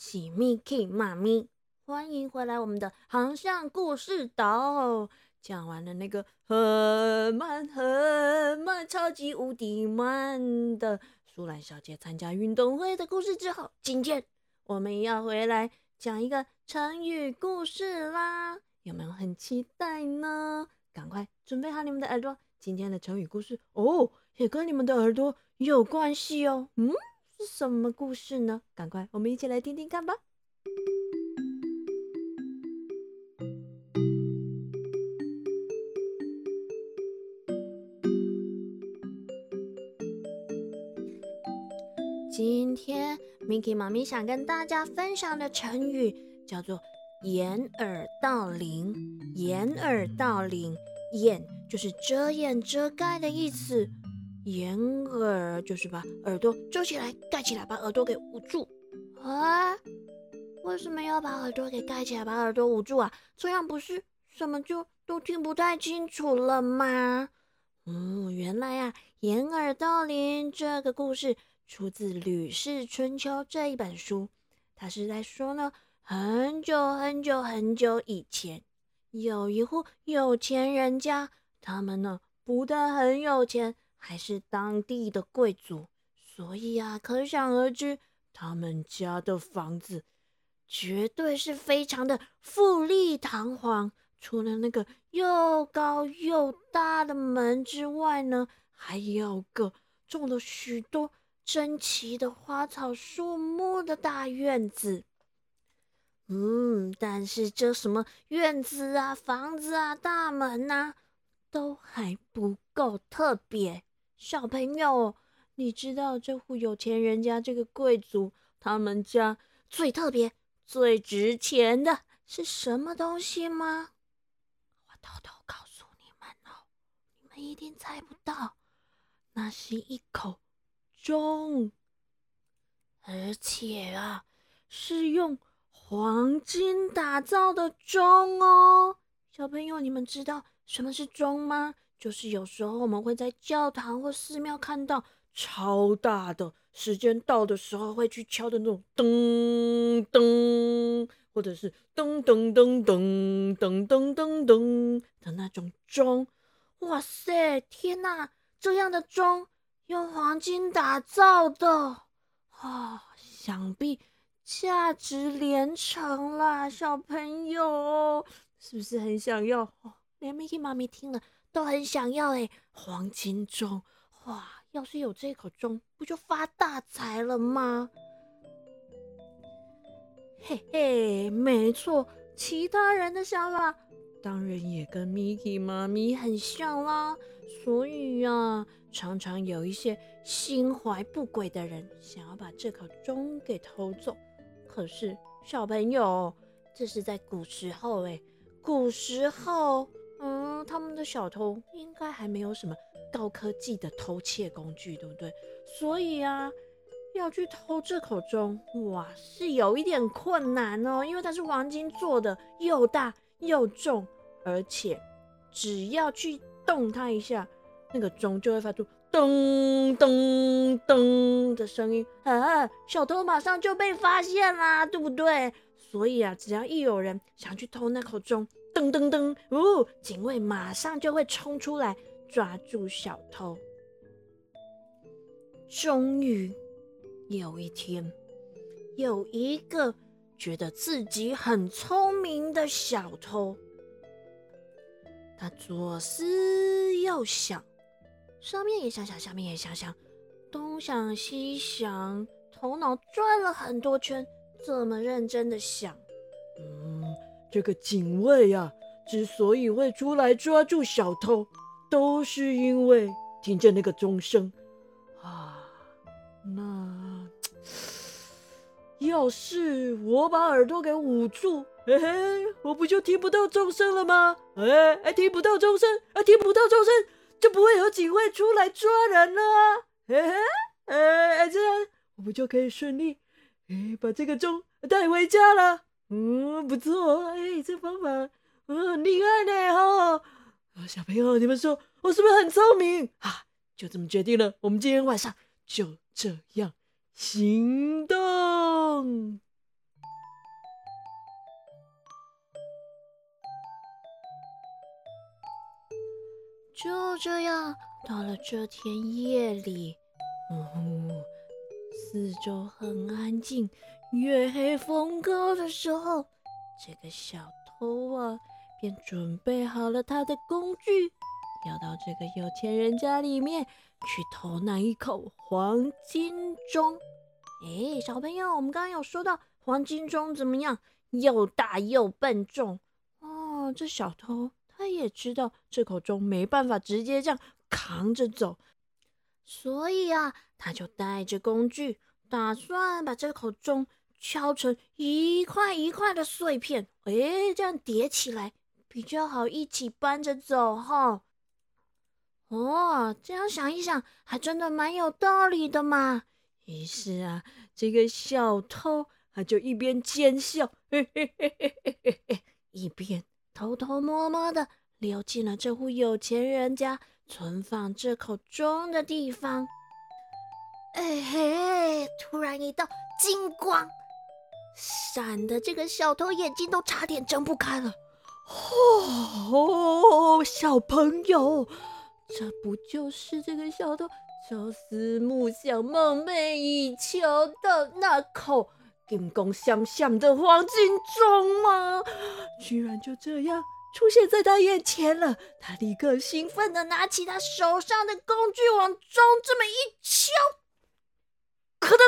喜咪 K 妈咪，欢迎回来我们的航向故事岛。讲完了那个很慢很慢、超级无敌慢的苏兰小姐参加运动会的故事之后，今天我们要回来讲一个成语故事啦！有没有很期待呢？赶快准备好你们的耳朵，今天的成语故事哦，也跟你们的耳朵。有关系哦，嗯，是什么故事呢？赶快，我们一起来听听看吧。今天 Miki 妈咪想跟大家分享的成语叫做“掩耳盗铃”。掩耳盗铃，掩就是遮掩、遮盖的意思。掩耳就是把耳朵遮起来、盖起来，把耳朵给捂住啊！为什么要把耳朵给盖起来、把耳朵捂住啊？这样不是什么就都听不太清楚了吗？嗯，原来啊，掩耳盗铃这个故事出自《吕氏春秋》这一本书。他是在说呢，很久很久很久以前，有一户有钱人家，他们呢不但很有钱。还是当地的贵族，所以啊，可想而知，他们家的房子绝对是非常的富丽堂皇。除了那个又高又大的门之外呢，还有个种了许多珍奇的花草树木的大院子。嗯，但是这什么院子啊、房子啊、大门呐，都还不够特别。小朋友，你知道这户有钱人家这个贵族他们家最特别、最值钱的是什么东西吗？我偷偷告诉你们哦，你们一定猜不到，那是一口钟，而且啊，是用黄金打造的钟哦。小朋友，你们知道什么是钟吗？就是有时候我们会在教堂或寺庙看到超大的，时间到的时候会去敲的那种噔噔，或者是噔噔噔噔噔噔噔噔的那种钟。哇塞，天哪！这样的钟用黄金打造的，啊，想必价值连城啦！小朋友是不是很想要？连 Mickey 妈咪听了。都很想要哎，黄金钟哇！要是有这口钟，不就发大财了吗？嘿嘿，没错，其他人的想法当然也跟 Miki 妈咪很像啦。所以呀，常常有一些心怀不轨的人想要把这口钟给偷走。可是小朋友，这是在古时候哎，古时候。他们的小偷应该还没有什么高科技的偷窃工具，对不对？所以啊，要去偷这口钟，哇，是有一点困难哦，因为它是黄金做的，又大又重，而且只要去动它一下，那个钟就会发出噔噔噔的声音啊，小偷马上就被发现啦，对不对？所以啊，只要一有人想去偷那口钟，噔噔噔！哦，警卫马上就会冲出来抓住小偷。终于有一天，有一个觉得自己很聪明的小偷，他左思右想，上面也想想，下面也想想，东想西想，头脑转了很多圈，这么认真的想，嗯。这个警卫呀，之所以会出来抓住小偷，都是因为听见那个钟声啊。那要是我把耳朵给捂住，嘿嘿，我不就听不到钟声了吗？哎哎，听不到钟声，啊，听不到钟声，就不会有警卫出来抓人了。嘿嘿，哎哎，这样我不就可以顺利哎把这个钟带回家了？嗯，不错，哎，这方法，嗯，很厉害呢，哈！小朋友，你们说我是不是很聪明啊？就这么决定了，我们今天晚上就这样行动。就这样，到了这天夜里，哦，四周很安静，月黑风高的时候，这个小偷啊，便准备好了他的工具，要到这个有钱人家里面去偷那一口黄金钟。哎，小朋友，我们刚刚有说到黄金钟怎么样？又大又笨重哦，这小偷。他也知道这口钟没办法直接这样扛着走，所以啊，他就带着工具，打算把这口钟敲成一块一块的碎片，哎，这样叠起来比较好一起搬着走哈。哦，这样想一想，还真的蛮有道理的嘛。于是啊，这个小偷他就一边奸笑，嘿嘿嘿嘿嘿嘿嘿，一边。偷偷摸摸的溜进了这户有钱人家存放这口钟的地方。哎嘿！突然一道金光闪的，这个小偷眼睛都差点睁不开了。哦，小朋友，这不就是这个小偷朝思暮想、梦寐以求的那口？金光闪闪的黄金钟吗？居然就这样出现在他眼前了！他立刻兴奋的拿起他手上的工具，往钟这么一敲，咯噔，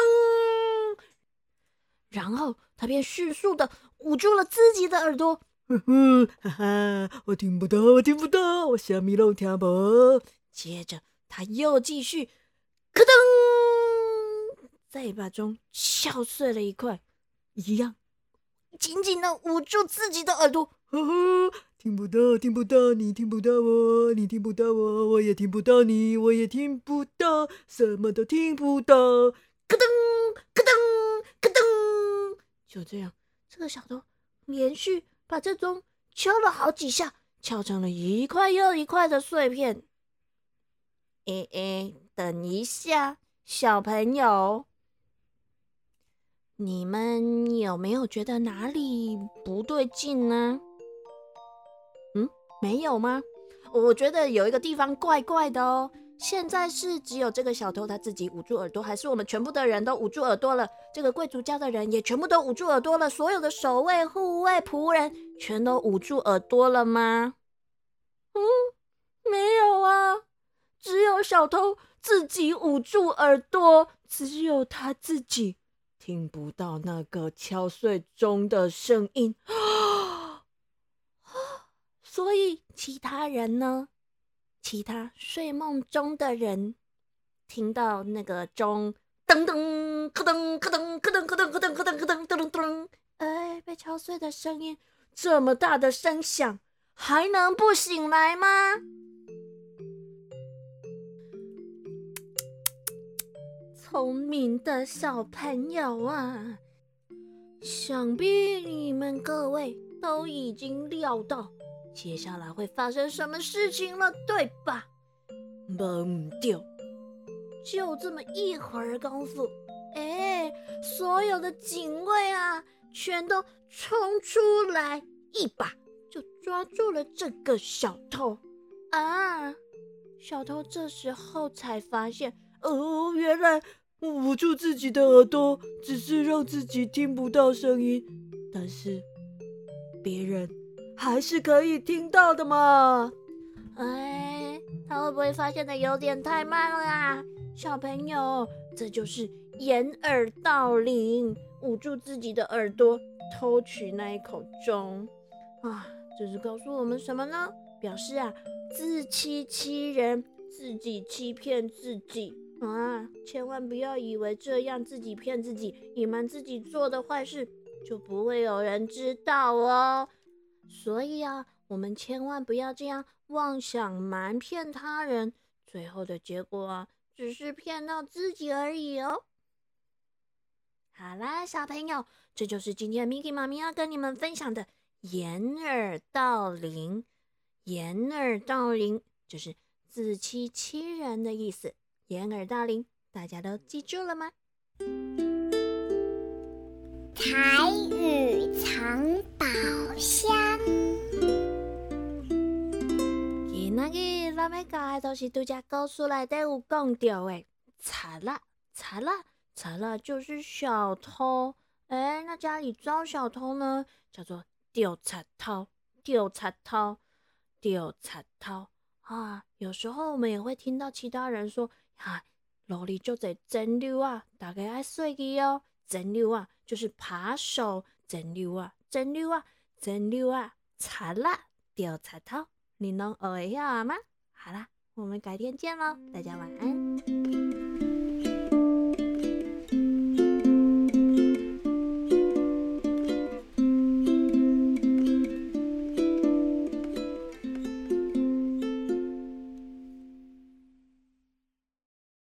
然后他便迅速的捂住了自己的耳朵。哈哈，我听不到，我听不到，我什么都听不。接着他又继续，咯噔。再把钟敲碎了一块，一样紧紧的捂住自己的耳朵。呵呵，听不到，听不到，你听不到我，你听不到我，我也听不到你，我也听不到，什么都听不到。咯噔，咯噔，就这样，这个小偷连续把这钟敲了好几下，敲成了一块又一块的碎片。哎哎，等一下，小朋友。你们有没有觉得哪里不对劲呢？嗯，没有吗？我觉得有一个地方怪怪的哦。现在是只有这个小偷他自己捂住耳朵，还是我们全部的人都捂住耳朵了？这个贵族家的人也全部都捂住耳朵了？所有的守卫、护卫、仆人全都捂住耳朵了吗？嗯，没有啊，只有小偷自己捂住耳朵，只有他自己。听不到那个敲碎钟的声音，所以其他人呢？其他睡梦中的人听到那个钟噔噔咯噔咯噔咯噔咯噔咯噔咯噔咯噔噔噔噔，哎，被敲碎的声音这么大的声响，还能不醒来吗？聪明的小朋友啊，想必你们各位都已经料到接下来会发生什么事情了，对吧？懵掉！就这么一会儿功夫，哎，所有的警卫啊，全都冲出来，一把就抓住了这个小偷啊！小偷这时候才发现，哦，原来。捂住自己的耳朵，只是让自己听不到声音，但是别人还是可以听到的嘛。哎，他会不会发现的有点太慢了啊？小朋友，这就是掩耳盗铃，捂住自己的耳朵，偷取那一口钟啊！这是告诉我们什么呢？表示啊，自欺欺人，自己欺骗自己。啊！千万不要以为这样自己骗自己、隐瞒自己做的坏事就不会有人知道哦。所以啊，我们千万不要这样妄想瞒骗他人，最后的结果，只是骗到自己而已哦。好啦，小朋友，这就是今天 Miki 妈咪要跟你们分享的掩耳盗铃。掩耳盗铃就是自欺欺人的意思。掩耳盗铃大家都记住了吗？台语藏宝箱。今仔日咱要教的都是独家故事内底有讲到的，贼仔，贼仔，贼仔就是小偷。哎，那家里遭小偷呢，叫做丢贼偷，丢贼偷，丢贼偷啊！有时候我们也会听到其他人说，哈，楼里就在真溜啊，大家爱注意哦，真溜啊，就是扒手，真溜啊，真溜啊，真溜啊，擦啦，掉擦头。你能学会晓吗？好啦，我们改天见喽，大家晚安。